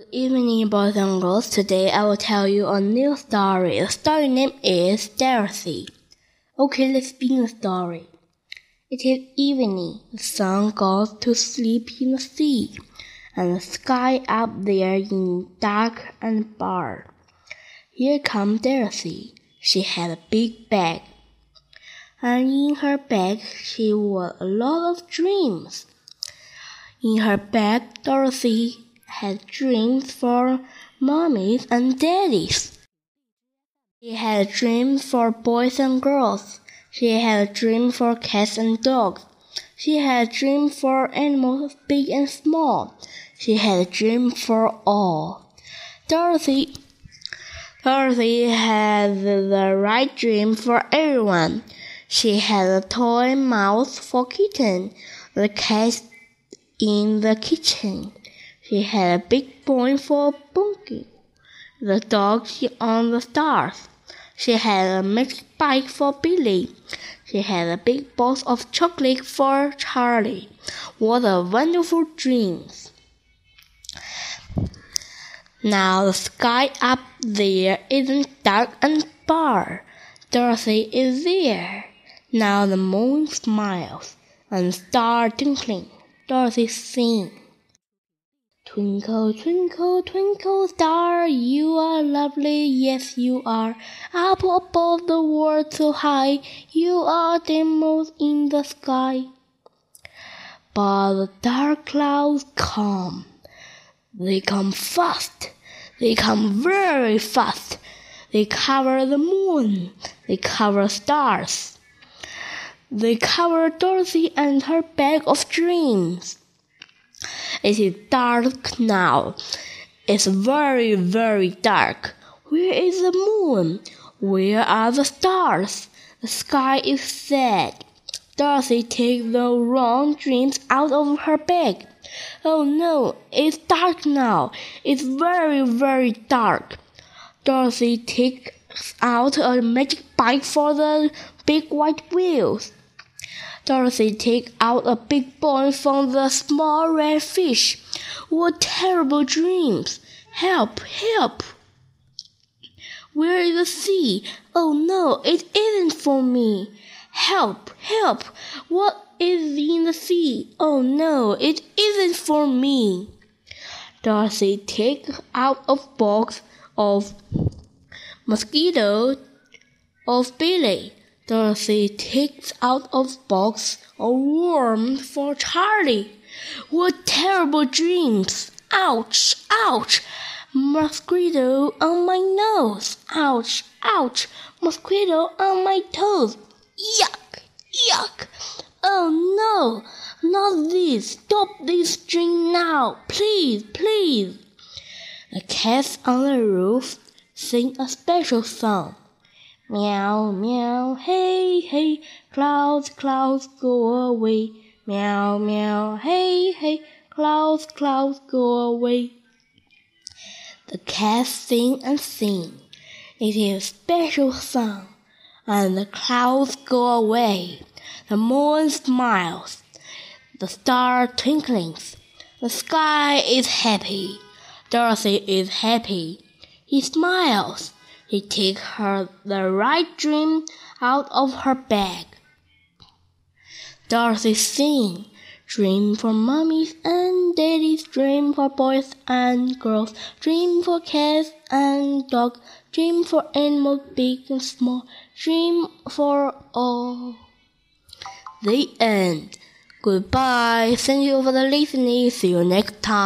Good evening, boys and girls. Today I will tell you a new story. The story name is Dorothy. Okay, let's begin the story. It is evening. The sun goes to sleep in the sea, and the sky up there is dark and bare. Here comes Dorothy. She had a big bag, and in her bag she wore a lot of dreams. In her bag, Dorothy had dreams for mummies and daddies. She had a dream for boys and girls. She had a dream for cats and dogs. She had a dream for animals big and small. She had a dream for all. Dorothy Dorothy had the right dream for everyone. She had a toy mouse for kitten, the cat in the kitchen. She had a big bone for Bunky, the dog on the stars. She had a magic bike for Billy. She had a big box of chocolate for Charlie. What a wonderful dreams! Now the sky up there isn't dark and bare. Dorothy is there. Now the moon smiles and the stars twinkling. Dorothy sings. Twinkle, twinkle, twinkle star, you are lovely, yes you are. Up above the world so high, you are the most in the sky. But the dark clouds come. They come fast. They come very fast. They cover the moon. They cover stars. They cover Dorothy and her bag of dreams. It is dark now. It's very, very dark. Where is the moon? Where are the stars? The sky is sad. Dorothy takes the wrong dreams out of her bag. Oh no, it's dark now. It's very, very dark. Dorothy takes out a magic bike for the big white wheels. Dorothy take out a big bone from the small red fish. What terrible dreams! Help! Help! Where is the sea? Oh no, it isn't for me. Help! Help! What is in the sea? Oh no, it isn't for me. Dorothy takes out a box of mosquito of Billy. Dorothy takes out of box a worm for Charlie. What terrible dreams! Ouch! Ouch! Mosquito on my nose! Ouch! Ouch! Mosquito on my toes! Yuck! Yuck! Oh no! Not this! Stop this dream now! Please! Please! The cats on the roof sing a special song. Meow, meow, hey, hey, clouds, clouds, go away. Meow, meow, hey, hey, clouds, clouds, go away. The cats sing and sing. It is a special song. And the clouds go away. The moon smiles. The star twinklings. The sky is happy. Dorothy is happy. He smiles. He takes her the right dream out of her bag. Dorothy sings. Dream for mummies and daddies, dream for boys and girls, dream for cats and dogs, dream for animals big and small, dream for all. The end. Goodbye. Thank you for the listening. See you next time.